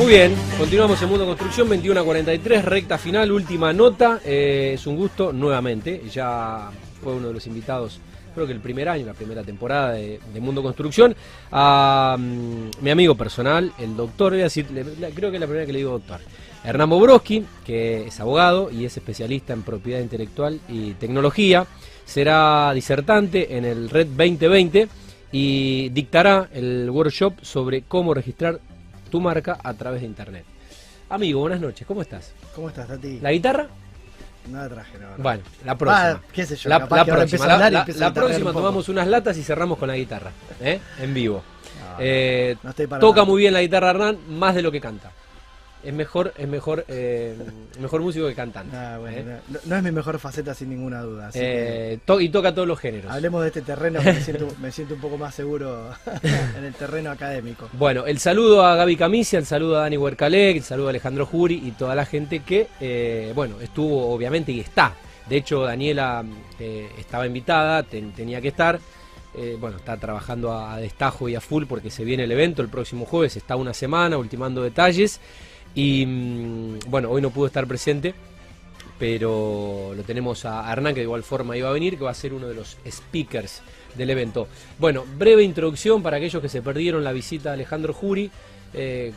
Muy bien, continuamos en Mundo Construcción, 21 a 43, recta final, última nota. Eh, es un gusto nuevamente, ya fue uno de los invitados, creo que el primer año, la primera temporada de, Mundo Construcción, a mm, mi amigo personal, el doctor, voy a decir, creo que es la primera que le digo doctor, Hernán Bobrovsky, que es abogado y es especialista en propiedad intelectual y tecnología. Será disertante en el Red 2020 y dictará el workshop sobre cómo registrar tu marca a través de internet. Amigo, buenas noches, ¿cómo estás? ¿Cómo estás, Tati? ¿La guitarra? No la traje, no. no. Bueno, la próxima. Ah, qué sé yo, la próxima, la, la- la próxima un tomamos unas latas y cerramos con la guitarra, ¿eh? en vivo. No, Eh, no estoy para toca nada. muy bien la guitarra Hernán, más de lo que canta. Es mejor, es mejor, eh, mejor músico que cantante. Ah, bueno, ¿eh? no, no es mi mejor faceta sin ninguna duda. Así que Eh, to- y toca todos los géneros. hablemos de este terreno que me siento, me siento un poco más seguro en el terreno académico. Bueno, el saludo a Gaby Camisia, el saludo a Dani Huercalec, el saludo a Alejandro Juri y toda la gente que, bueno, estuvo obviamente y está. De hecho, Daniela estaba invitada, ten- tenía que estar. Eh, bueno, está trabajando a, a destajo y a full porque se viene el evento el próximo jueves, está una semana ultimando detalles. Y mm, bueno, hoy no pudo estar presente, pero lo tenemos a Hernán que de igual forma iba a venir, que va a ser uno de los speakers del evento. Bueno, breve introducción para aquellos que se perdieron la visita de Alejandro Juri. eh,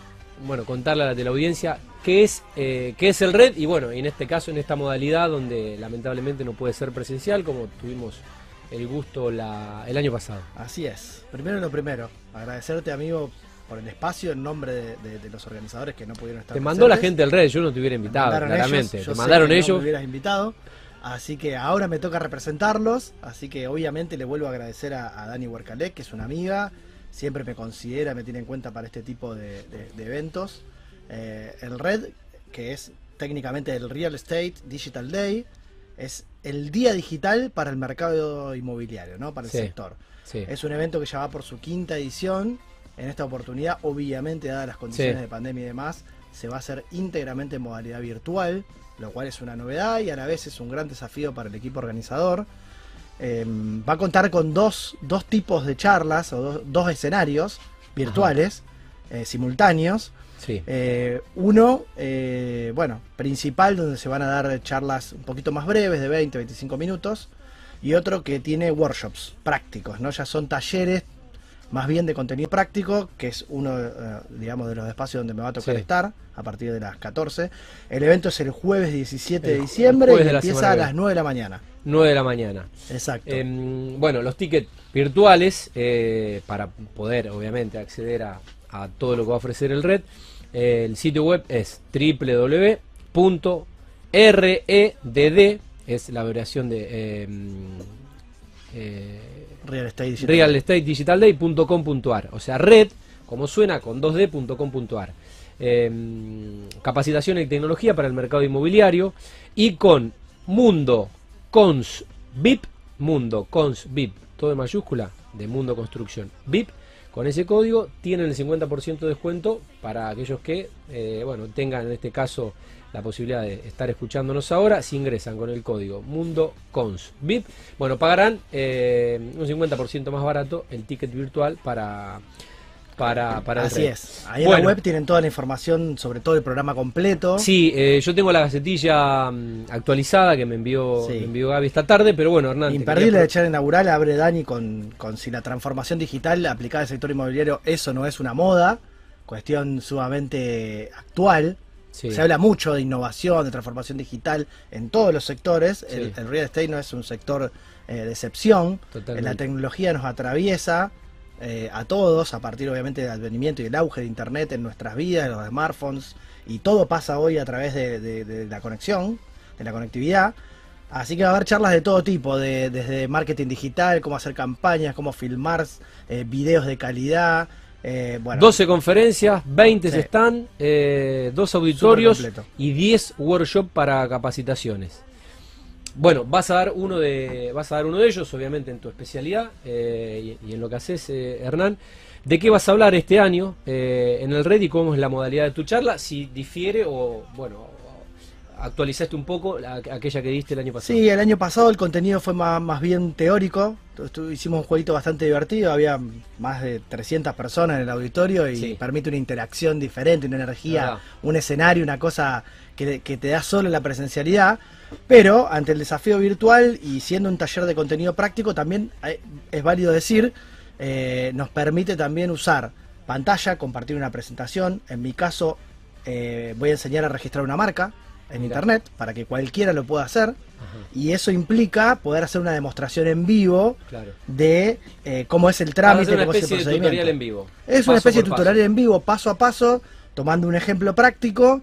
bueno, contarle a la teleaudiencia qué es, eh, qué es el red y bueno, en este caso, en esta modalidad donde lamentablemente no puede ser presencial como tuvimos el gusto el año pasado. Así es. Primero lo primero, agradecerte, amigo, por el espacio en nombre de, de- de los organizadores que no pudieron estar Te mandó la presentes. gente del red, yo no te hubiera invitado, claramente. ellos, Te mandaron que No ellos. me hubieras invitado. Así que ahora me toca representarlos. Así que obviamente le vuelvo a agradecer a, a Dani Huercalec, que es una amiga. Siempre me considera, me tiene en cuenta para este tipo de, de- de eventos. Eh, el Red, que es técnicamente el Real Estate Digital Day, es el día digital para el mercado inmobiliario, ¿no? Para el Sí. sector. Sí. Es un evento que ya va por su quinta edición. En esta oportunidad, obviamente, dadas las condiciones Sí. de pandemia y demás, se va a hacer íntegramente en modalidad virtual, lo cual es una novedad y a la vez es un gran desafío para el equipo organizador. Eh, va a contar con dos, dos tipos de charlas o dos, dos escenarios virtuales eh, simultáneos. Sí. Eh, uno, bueno, principal, donde se van a dar charlas un poquito más breves, de 20, 25 minutos. Y otro que tiene workshops prácticos, ¿no? Ya son talleres más bien de contenido práctico, que es uno, eh, digamos, de los espacios donde me va a tocar Sí. estar, a partir de las 14. El evento es el jueves 17 El de diciembre y de empieza a las viene. 9 de la mañana. 9 de la mañana. Exacto. Em, bueno, los tickets virtuales, eh, para poder obviamente acceder a, a todo lo que va a ofrecer el red, eh, el sitio web es www.redd, es la abreviación de Real Estate Digital. o sea, red, como suena, con 2d.com.ar. Em, capacitación y tecnología para el mercado inmobiliario y con Mundo Cons VIP, Mundo Cons VIP, todo en mayúscula, de Mundo Construcción VIP. Con ese código tienen el 50% de descuento para aquellos que, eh, bueno, tengan en este caso la posibilidad de estar escuchándonos ahora. Si ingresan con el código Mundo Cons VIP, bueno, pagarán eh, un 50% más barato el ticket virtual para, para, para Así es. Ahí en la web tienen toda la información sobre todo el programa completo. Sí, eh, yo tengo la gacetilla mm, actualizada que me envió, Sí. me envió Gaby esta tarde, pero bueno, Hernán. Imperdible quería de charla inaugural, abre Dani con, con si la transformación digital aplicada al sector inmobiliario, eso no es una moda, cuestión sumamente actual. Sí. Se habla mucho de innovación, de transformación digital en todos los sectores. El, Sí. el real estate no es un sector eh, de excepción. Totalmente. La tecnología nos atraviesa eh, a todos, a partir obviamente del advenimiento y del auge de Internet en nuestras vidas, de los smartphones, y todo pasa hoy a través de, de- de la conexión, de la conectividad. Así que va a haber charlas de todo tipo, de, desde marketing digital, cómo hacer campañas, cómo filmar eh, videos de calidad. Eh, bueno, 12 conferencias, 20 Sí. están, eh, dos auditorios y 10 workshops para capacitaciones. Bueno, vas a dar uno de, vas a dar uno de ellos, obviamente en tu especialidad eh, y, y en lo que haces, eh, Hernán. ¿De qué vas a hablar este año en el Red y cómo es la modalidad de tu charla? Si difiere o, bueno, actualizaste un poco aquella que diste el año pasado. Sí, el año pasado el contenido fue más, más bien teórico. hicimos un jueguito bastante divertido, había más de 300 personas en el auditorio y permite una interacción diferente, una energía, un escenario, una cosa que, te da solo la presencialidad. Pero ante el desafío virtual y siendo un taller de contenido práctico, también es válido decir, eh, nos permite también usar pantalla, compartir una presentación. En mi caso, eh, voy a enseñar a registrar una marca en internet para que cualquiera lo pueda hacer. Y eso implica poder hacer una demostración en vivo de eh, cómo es el trámite, cómo es el procedimiento. en vivo. Es una especie de tutorial en vivo, paso a paso, tomando un ejemplo práctico.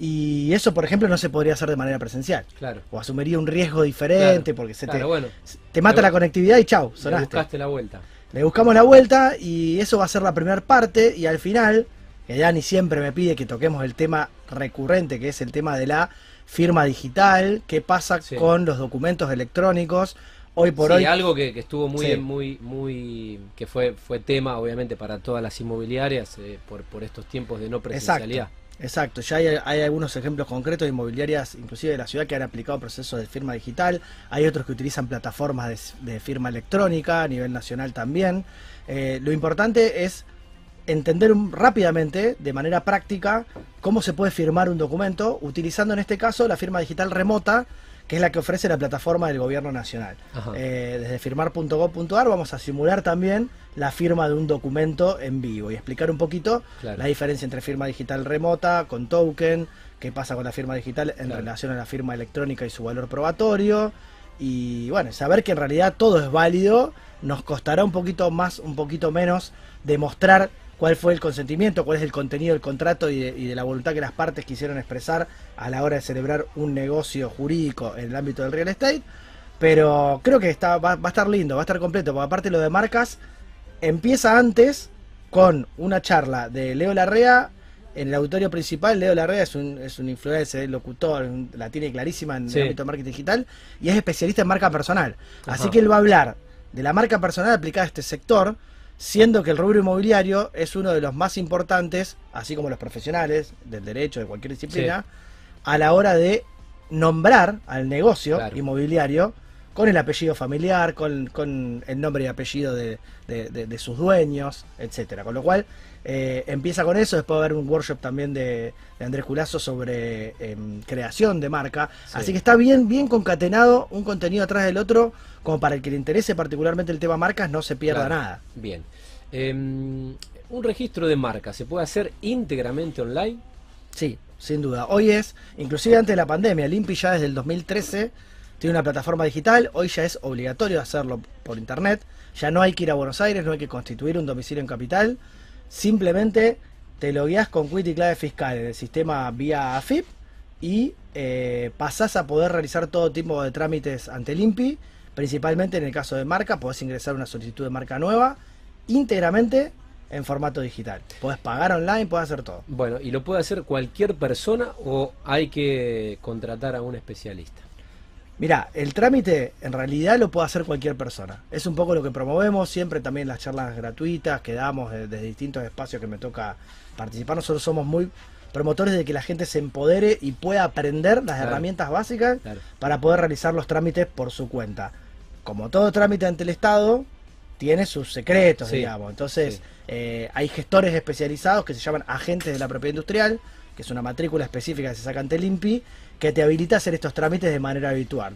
Y eso, por ejemplo, no se podría hacer de manera presencial. Claro. O asumiría un riesgo diferente porque se te, te mata la conectividad y chau, sonaste. Le buscaste la vuelta. Le buscamos la vuelta y eso va a ser la primera parte y al final que Dani siempre me pide que toquemos el tema recurrente, que es el tema de la firma digital, qué pasa con los documentos electrónicos. Hoy por hoy. algo que, estuvo muy, muy, muy, que fue, fue tema, obviamente, para todas las inmobiliarias eh, por, por estos tiempos de no presencialidad. Exacto, ya hay, algunos ejemplos concretos de inmobiliarias, inclusive de la ciudad, que han aplicado procesos de firma digital. Hay otros que utilizan plataformas de, firma electrónica a nivel nacional también. Eh, lo importante es entender rápidamente, de manera práctica, cómo se puede firmar un documento, utilizando en este caso la firma digital remota, que es la que ofrece la plataforma del gobierno nacional. Eh, desde firmar.gov.ar vamos a simular también la firma de un documento en vivo y explicar un poquito la diferencia entre firma digital remota, con token, qué pasa con la firma digital en relación a la firma electrónica y su valor probatorio. Y bueno, saber que en realidad todo es válido, nos costará un poquito más, un poquito menos demostrar cuál fue el consentimiento, cuál es el contenido del contrato y de, la voluntad que las partes quisieron expresar a la hora de celebrar un negocio jurídico en el ámbito del real estate. Pero creo que está, va, a estar lindo, va a estar completo, porque aparte lo de marcas empieza antes con una charla de Leo Larrea en el auditorio principal. Leo Larrea es un, es un influencer, locutor, la tiene clarísima en el ámbito de marketing digital y es especialista en marca personal. Así que él va a hablar de la marca personal aplicada a este sector siendo que el rubro inmobiliario es uno de los más importantes, así como los profesionales del derecho, de cualquier disciplina, a la hora de nombrar al negocio inmobiliario con el apellido familiar, con, el nombre y apellido de, sus dueños, etcétera. Con lo cual, eh, empieza con eso, después va a haber un workshop también de, Andrés Culazo sobre em, creación de marca. Así que está bien, bien concatenado un contenido atrás del otro, como para el que le interese particularmente el tema marcas, no se pierda nada. Bien. Em, un registro de marca, ¿se puede hacer íntegramente online? Sí, sin duda. Hoy es, inclusive antes de la pandemia, el INPI ya desde el 2013 tiene una plataforma digital, hoy ya es obligatorio hacerlo por internet, ya no hay que ir a Buenos Aires, no hay que constituir un domicilio en capital, simplemente te logueas con Quit y clave fiscal en el sistema vía AFIP y eh, pasás a poder realizar todo tipo de trámites ante el INPI, principalmente en el caso de marca, podés ingresar una solicitud de marca nueva íntegramente en formato digital. Puedes pagar online, puedes hacer todo. Bueno, ¿y lo puede hacer cualquier persona o hay que contratar a un especialista? Mira, el trámite en realidad lo puede hacer cualquier persona. Es un poco lo que promovemos, siempre también las charlas gratuitas que damos desde, distintos espacios que me toca participar. Nosotros somos muy promotores de que la gente se empodere y pueda aprender las herramientas básicas para poder realizar los trámites por su cuenta. Como todo trámite ante el Estado, tiene sus secretos, digamos. Entonces, eh, hay gestores especializados que se llaman agentes de la propiedad industrial, que es una matrícula específica que se saca ante el INPI, que te habilita a hacer estos trámites de manera habitual.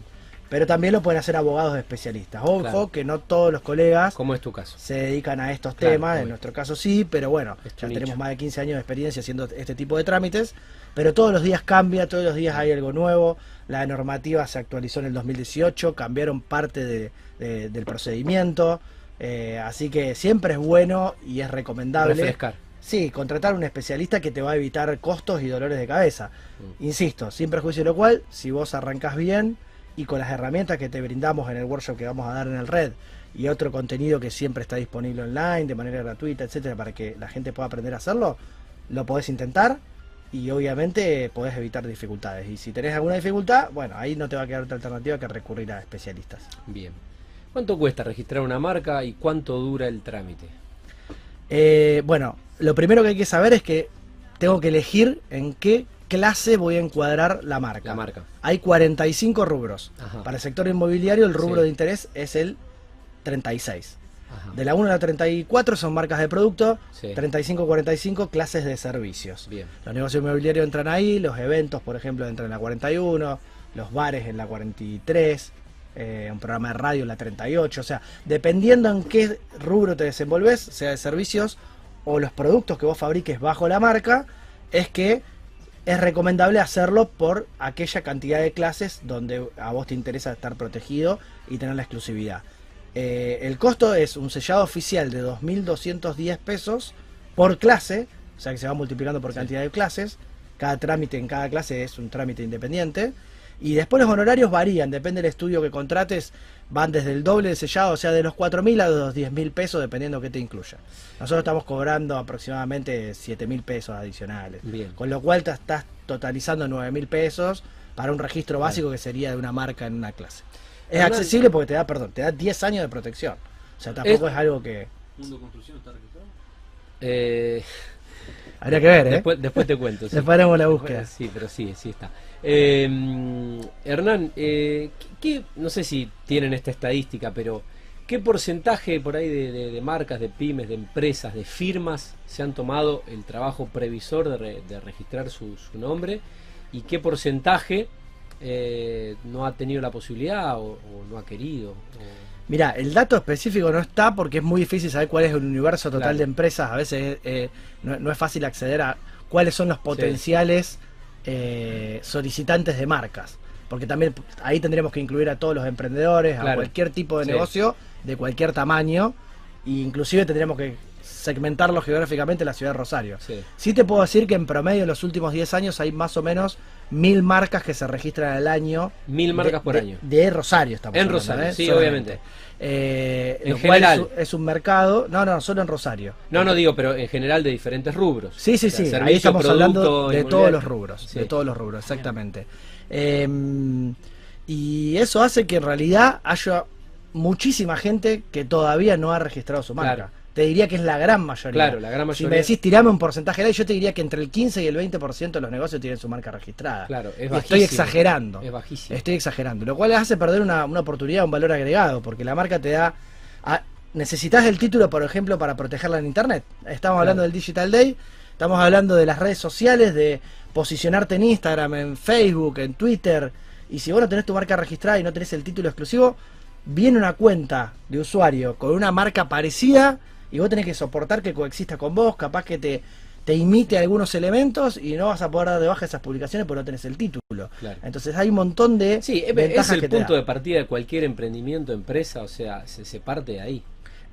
Pero también lo pueden hacer abogados especialistas. Ojo, que no todos los colegas ¿Cómo es tu caso? se dedican a estos temas, en nuestro caso sí, pero bueno, ya tenemos más de 15 años de experiencia haciendo este tipo de trámites, pero todos los días cambia, todos los días hay algo nuevo, la normativa se actualizó en el 2018, cambiaron parte del procedimiento, eh, así que siempre es bueno y es recomendable. Refrescar. Sí, contratar un especialista que te va a evitar costos y dolores de cabeza. Mm. Insisto, sin perjuicio de lo cual, si vos arrancás bien y con las herramientas que te brindamos en el workshop que vamos a dar en el red y otro contenido que siempre está disponible online de manera gratuita, etcétera, para que la gente pueda aprender a hacerlo, lo podés intentar y obviamente podés evitar dificultades. Y si tenés alguna dificultad, bueno, ahí no te va a quedar otra alternativa que recurrir a especialistas. Bien. ¿Cuánto cuesta registrar una marca y cuánto dura el trámite? Eh, bueno, lo primero que hay que saber es que tengo que elegir en qué, clase voy a encuadrar la marca. La marca. Hay 45 rubros. Ajá. Para el sector inmobiliario el rubro Sí. de interés es el 36. Ajá. De la 1 a la 34 son marcas de producto, Sí. 35-45 clases de servicios. Bien. Los negocios inmobiliarios entran ahí, los eventos, por ejemplo, entran en la 41, los bares en la 43, eh, un programa de radio la 38. O sea, dependiendo en qué rubro te desenvolves, sea de servicios o los productos que vos fabriques bajo la marca, es que es recomendable hacerlo por aquella cantidad de clases donde a vos te interesa estar protegido y tener la exclusividad. Eh, el costo es un sellado oficial de 2.210 pesos por clase, o sea que se va multiplicando por Sí. cantidad de clases. Cada trámite en cada clase es un trámite independiente. Y después los honorarios varían, depende del estudio que contrates, van desde el doble de sellado, o sea, de los 4.000 a los 10.000 pesos, dependiendo qué te incluya. Nosotros estamos cobrando aproximadamente 7.000 pesos adicionales. Bien. Con lo cual te estás totalizando 9.000 pesos para un registro básico que sería de una marca en una clase. Es accesible porque te da, perdón, te da 10 años de protección. O sea, tampoco es, algo que... Mundo Construcción está registrado. Eh, Habría que ver, ¿eh? después, después te cuento. sí. Después haremos la búsqueda. Sí, pero sí, sí está. Eh, Hernán, eh, ¿qué, qué- no sé si tienen esta estadística, pero ¿qué porcentaje por ahí de, de- de marcas, de pymes, de empresas, de firmas se han tomado el trabajo previsor de, re- de registrar su, su nombre? ¿Y qué porcentaje eh, no ha tenido la posibilidad o, o no ha querido? o- Mira, el dato específico no está porque es muy difícil saber cuál es el universo total Claro. de empresas. A veces eh, no, no es fácil acceder a cuáles son los potenciales eh, solicitantes de marcas. Porque también ahí tendríamos que incluir a todos los emprendedores, a cualquier tipo de Sí. negocio, de cualquier tamaño. E inclusive tendríamos que segmentarlo geográficamente en la ciudad de Rosario. Sí. Sí te puedo decir que en promedio en los últimos 10 años hay más o menos mil marcas que se registran al año. Mil marcas de- por de- año. De Rosario estamos En hablando, Rosario, ¿eh? sí, Solamente. obviamente. Eh, En general. es, un- es un mercado. No, no, solo en Rosario. No, no digo, pero en general de diferentes rubros. Sí, sí, O sea, sí. Ahí estamos hablando de todos los rubros. Sí. De todos los rubros, exactamente. Eh, y eso hace que en realidad haya muchísima gente que todavía no ha registrado su marca. Claro. Te diría que es la gran mayoría. Claro, la gran Si me mayoría. decís tirame un porcentaje de ahí, yo te diría que entre el 15 y el 20% de los negocios tienen su marca registrada. Claro, es bajísimo. estoy exagerando. Es bajísimo. Estoy exagerando, lo cual les hace perder una, una oportunidad, un valor agregado, porque la marca te da... a- necesitas el título, por ejemplo, para protegerla en Internet. Estamos hablando Claro. del Digital Day, estamos hablando de las redes sociales, de posicionarte en Instagram, en Facebook, en Twitter, y si vos no tenés tu marca registrada y no tenés el título exclusivo, viene una cuenta de usuario con una marca parecida y vos tenés que soportar que coexista con vos, capaz que te, te imite algunos elementos y no vas a poder dar de baja esas publicaciones porque no tenés el título. Claro. Entonces hay un montón de Sí, es, ventajas es el que punto de partida de cualquier emprendimiento, empresa, o sea, se, se parte de ahí.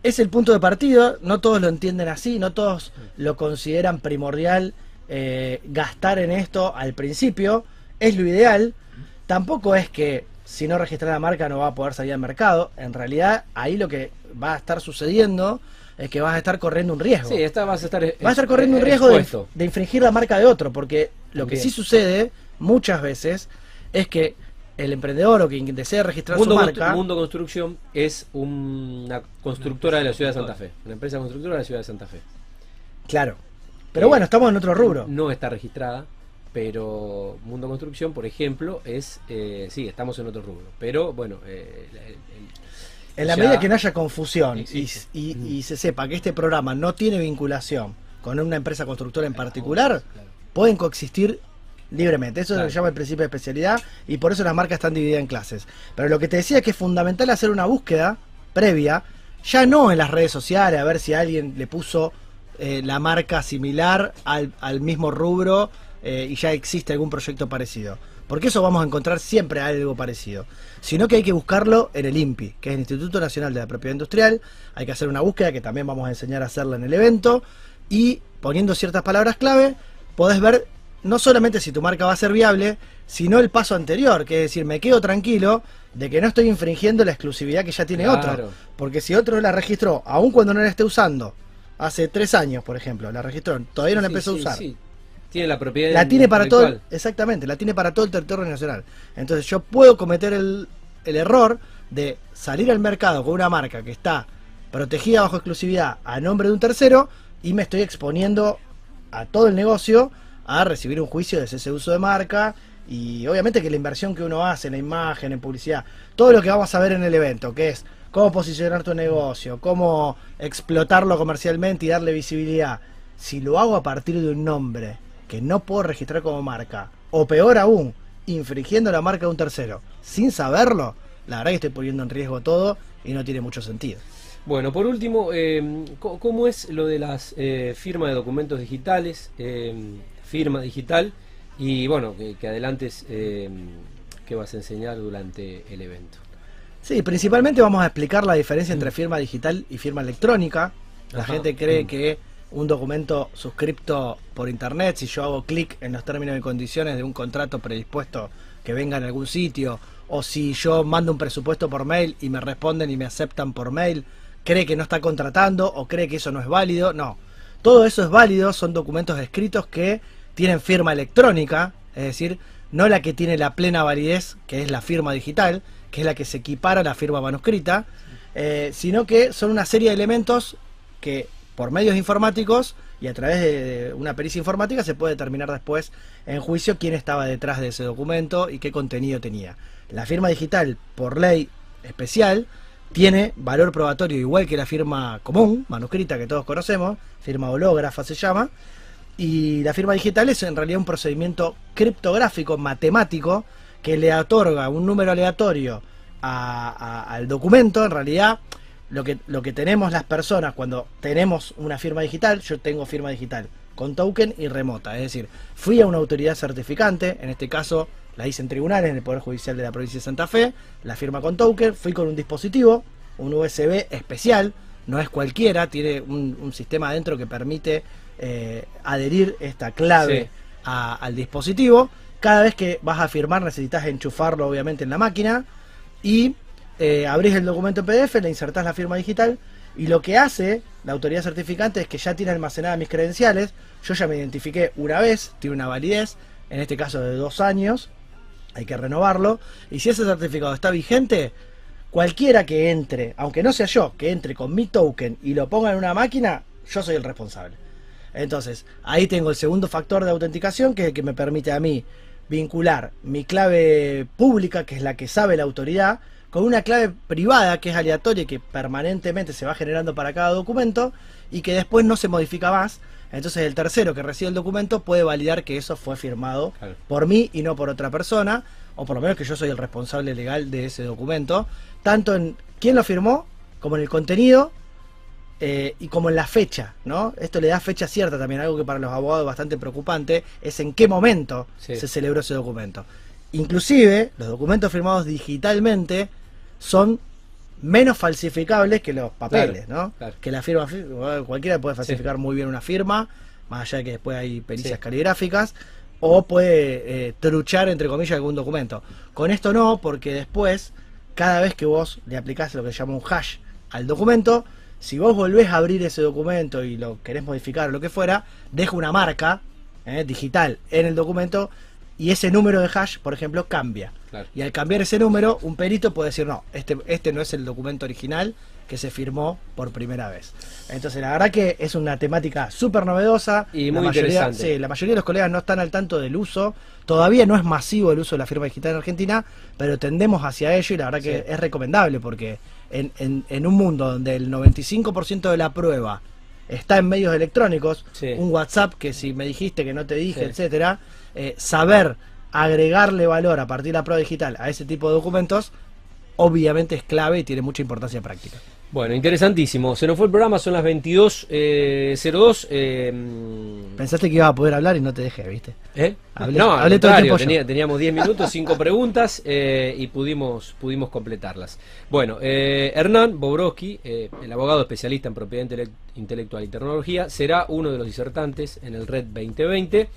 Es el punto de partida, no todos lo entienden así, no todos lo consideran primordial eh, gastar en esto al principio, es lo ideal, tampoco es que si no registrar la marca no va a poder salir al mercado, en realidad ahí lo que va a estar sucediendo es que vas a estar corriendo un riesgo. Sí, esta vas a estar. vas a estar corriendo un riesgo de, de infringir la marca de otro, porque lo que sí sucede muchas veces es que el emprendedor o quien desea registrar Mundo, su marca... Mundo Construcción es una constructora de la ciudad de Santa Fe. Una empresa constructora de la ciudad de Santa Fe. Claro. Pero Eh, bueno, estamos en otro rubro. No está registrada, pero Mundo Construcción, por ejemplo, es. Eh, sí, estamos en otro rubro. Pero bueno, eh, el- el- En la ya- medida que no haya confusión y, Existe. y- Mm. y se sepa que este programa no tiene vinculación con una empresa constructora en particular, Claro. pueden coexistir libremente. Eso Claro. se llama el principio de especialidad y por eso las marcas están divididas en clases. Pero lo que te decía es que es fundamental hacer una búsqueda previa, ya no en las redes sociales, a ver si alguien le puso eh, la marca similar al, al mismo rubro eh, y ya existe algún proyecto parecido. Porque eso vamos a encontrar siempre algo parecido. Sino que hay que buscarlo en el INPI, que es el Instituto Nacional de la Propiedad Industrial. Hay que hacer una búsqueda que también vamos a enseñar a hacerla en el evento. Y poniendo ciertas palabras clave, podés ver no solamente si tu marca va a ser viable, sino el paso anterior, que es decir, me quedo tranquilo de que no estoy infringiendo la exclusividad que ya tiene Claro. otro. Porque si otro la registró, aun cuando no la esté usando, hace tres años, por ejemplo, la registró, todavía no la Sí, empezó sí, a usar. sí. Tiene la propiedad. La tiene para todo, exactamente, la tiene para todo el territorio nacional. Entonces yo puedo cometer el, el error de salir al mercado con una marca que está protegida bajo exclusividad a nombre de un tercero y me estoy exponiendo a todo el negocio a recibir un juicio de ese uso de marca y obviamente que la inversión que uno hace en la imagen, en publicidad, todo lo que vamos a ver en el evento, que es cómo posicionar tu negocio, cómo explotarlo comercialmente y darle visibilidad, si lo hago a partir de un nombre que no puedo registrar como marca, o peor aún, infringiendo la marca de un tercero, sin saberlo, la verdad que estoy poniendo en riesgo todo y no tiene mucho sentido. Bueno, por último, eh, ¿cómo es lo de las eh, firmas de documentos digitales? Eh, firma digital y bueno, que, adelantes qué vas a enseñar durante el evento. Sí, principalmente vamos a explicar la diferencia entre firma digital y firma electrónica. La gente cree mm. que un documento suscripto por internet, si yo hago clic en los términos y condiciones de un contrato predispuesto que venga en algún sitio, o si yo mando un presupuesto por mail y me responden y me aceptan por mail, cree que no está contratando o cree que eso no es válido. No, todo eso es válido, son documentos escritos que tienen firma electrónica, es decir, no la que tiene la plena validez, que es la firma digital, que es la que se equipara a la firma manuscrita, eh, sino que son una serie de elementos que por medios informáticos y a través de una pericia informática se puede determinar después en juicio quién estaba detrás de ese documento y qué contenido tenía. La firma digital, por ley especial, tiene valor probatorio igual que la firma común, manuscrita que todos conocemos, firma hológrafa se llama, y la firma digital es en realidad un procedimiento criptográfico, matemático, que le otorga un número aleatorio al documento, en realidad lo que, lo que tenemos las personas cuando tenemos una firma digital, yo tengo firma digital con token y remota, es decir, fui a una autoridad certificante, en este caso la hice en tribunales, en el Poder Judicial de la provincia de Santa Fe, la firma con token, fui con un dispositivo, un USB especial, no es cualquiera, tiene un, sistema adentro que permite eh, adherir esta clave al dispositivo. Cada vez que vas a firmar necesitas enchufarlo obviamente en la máquina y eh, abrís el documento en PDF, le insertás la firma digital y lo que hace la autoridad certificante es que ya tiene almacenadas mis credenciales, yo ya me identifiqué una vez, tiene una validez, en este caso de dos años, hay que renovarlo, y si ese certificado está vigente, cualquiera que entre, aunque no sea yo, que entre con mi token y lo ponga en una máquina, yo soy el responsable. Entonces, ahí tengo el segundo factor de autenticación, que es el que me permite a mí vincular mi clave pública, que es la que sabe la autoridad, con una clave privada que es aleatoria y que permanentemente se va generando para cada documento y que después no se modifica más. Entonces el tercero que recibe el documento puede validar que eso fue firmado por mí y no por otra persona, o por lo menos que yo soy el responsable legal de ese documento, tanto en quién lo firmó, como en el contenido eh, y como en la fecha, ¿no? Esto le da fecha cierta también, algo que para los abogados es bastante preocupante, es en qué momento se celebró ese documento. Inclusive, los documentos firmados digitalmente son menos falsificables que los papeles, ¿no? Que la firma, cualquiera puede falsificar muy bien una firma, más allá de que después hay pericias caligráficas, o puede eh, truchar, entre comillas, algún documento. Con esto no, porque después, cada vez que vos le aplicás lo que se llama un hash al documento, si vos volvés a abrir ese documento y lo querés modificar o lo que fuera, deja una marca eh, digital en el documento y ese número de hash, por ejemplo, cambia. Y al cambiar ese número, un perito puede decir, no, este, este no es el documento original que se firmó por primera vez. Entonces, la verdad que es una temática súper novedosa. Y muy interesante. Sí, la mayoría de los colegas no están al tanto del uso. Todavía no es masivo el uso de la firma digital en Argentina, pero tendemos hacia ello y la verdad que es recomendable porque en, en, en, un mundo donde el 95% de la prueba está en medios electrónicos, un WhatsApp que si me dijiste que no te dije, etcétera, eh, saber agregarle valor a partir de la prueba digital a ese tipo de documentos, obviamente es clave y tiene mucha importancia práctica. Bueno, interesantísimo. Se nos fue el programa, son las 22.02. Eh, eh, Pensaste que iba a poder hablar y no te dejé, ¿viste? ¿Eh? no, hablé todo el tiempo teníamos 10 minutos, 5 preguntas y pudimos, pudimos completarlas. Bueno, Hernán Bobrowski, el abogado especialista en propiedad intelectual y tecnología, será uno de los disertantes en el Red 2020.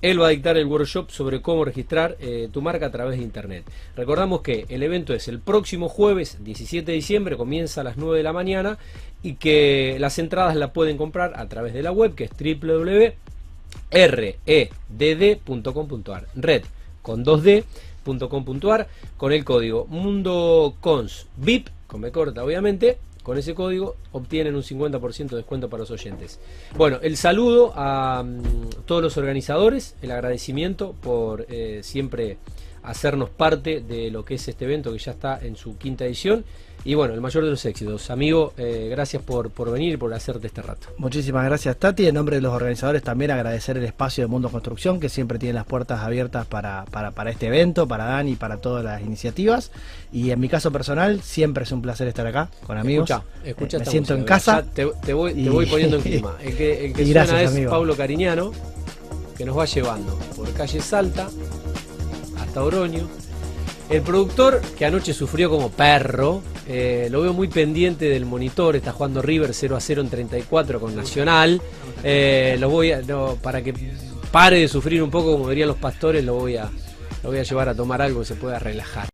Él va a dictar el workshop sobre cómo registrar eh, tu marca a través de Internet. Recordamos que el evento es el próximo jueves 17 de diciembre, comienza a las 9 de la mañana y que las entradas las pueden comprar a través de la web que es www.redd.com.ar. Red con 2d.com.ar con el código MundoCons VIP, con B corta obviamente, con ese código obtienen un 50% de descuento para los oyentes. Bueno, el saludo a mm, todos los organizadores, el agradecimiento por eh, siempre hacernos parte de lo que es este evento que ya está en su quinta edición. Y bueno, el mayor de los éxitos. Amigo, eh, gracias por, por venir y por hacerte este rato. Muchísimas gracias Tati. En nombre de los organizadores también agradecer el espacio de Mundo Construcción que siempre tiene las puertas abiertas para, para, para este evento, para Dani y para todas las iniciativas. Y en mi caso personal, siempre es un placer estar acá con amigos. Escucha, escucha Eh, me esta siento en casa. Te, te voy, te Y- voy poniendo en clima. El que, el que suena gracias, es amigo. Pablo Cariñano, que nos va llevando por calle Salta hasta Oroño. El productor, que anoche sufrió como perro, eh, lo veo muy pendiente del monitor, está jugando River 0 a 0 en 34 con Nacional. Eh, lo voy a, para que pare de sufrir un poco, como dirían los pastores, lo voy a, lo voy a llevar a tomar algo que se pueda relajar.